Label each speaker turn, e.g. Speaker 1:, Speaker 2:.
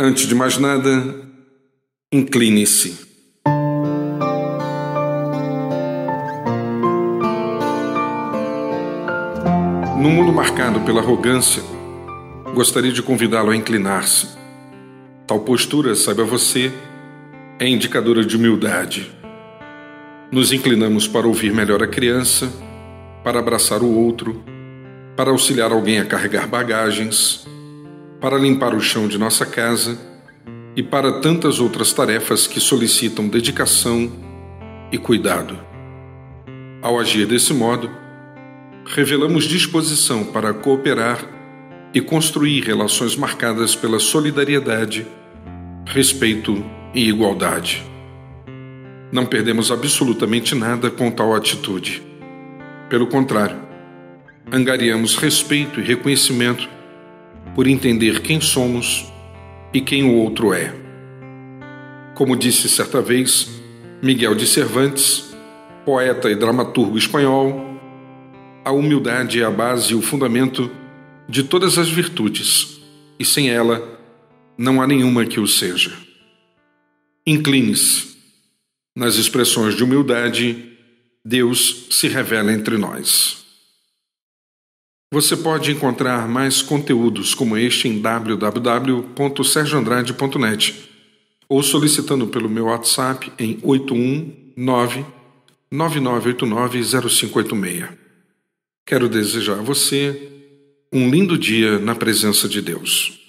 Speaker 1: Antes de mais nada, incline-se. Num mundo marcado pela arrogância, gostaria de convidá-lo a inclinar-se. Tal postura, saiba você, é indicadora de humildade. Nos inclinamos para ouvir melhor a criança, para abraçar o outro, para auxiliar alguém a carregar bagagens, para limpar o chão de nossa casa e para tantas outras tarefas que solicitam dedicação e cuidado. Ao agir desse modo, revelamos disposição para cooperar e construir relações marcadas pela solidariedade, respeito e igualdade. Não perdemos absolutamente nada com tal atitude. Pelo contrário, angariamos respeito e reconhecimento por entender quem somos e quem o outro é. Como disse certa vez Miguel de Cervantes, poeta e dramaturgo espanhol, a humildade é a base e o fundamento de todas as virtudes, e sem ela não há nenhuma que o seja. Incline-se. Nas expressões de humildade, Deus se revela entre nós. Você pode encontrar mais conteúdos como este em www.sergioandrade.net ou solicitando pelo meu WhatsApp em 819 9989 0586. Quero desejar a você um lindo dia na presença de Deus.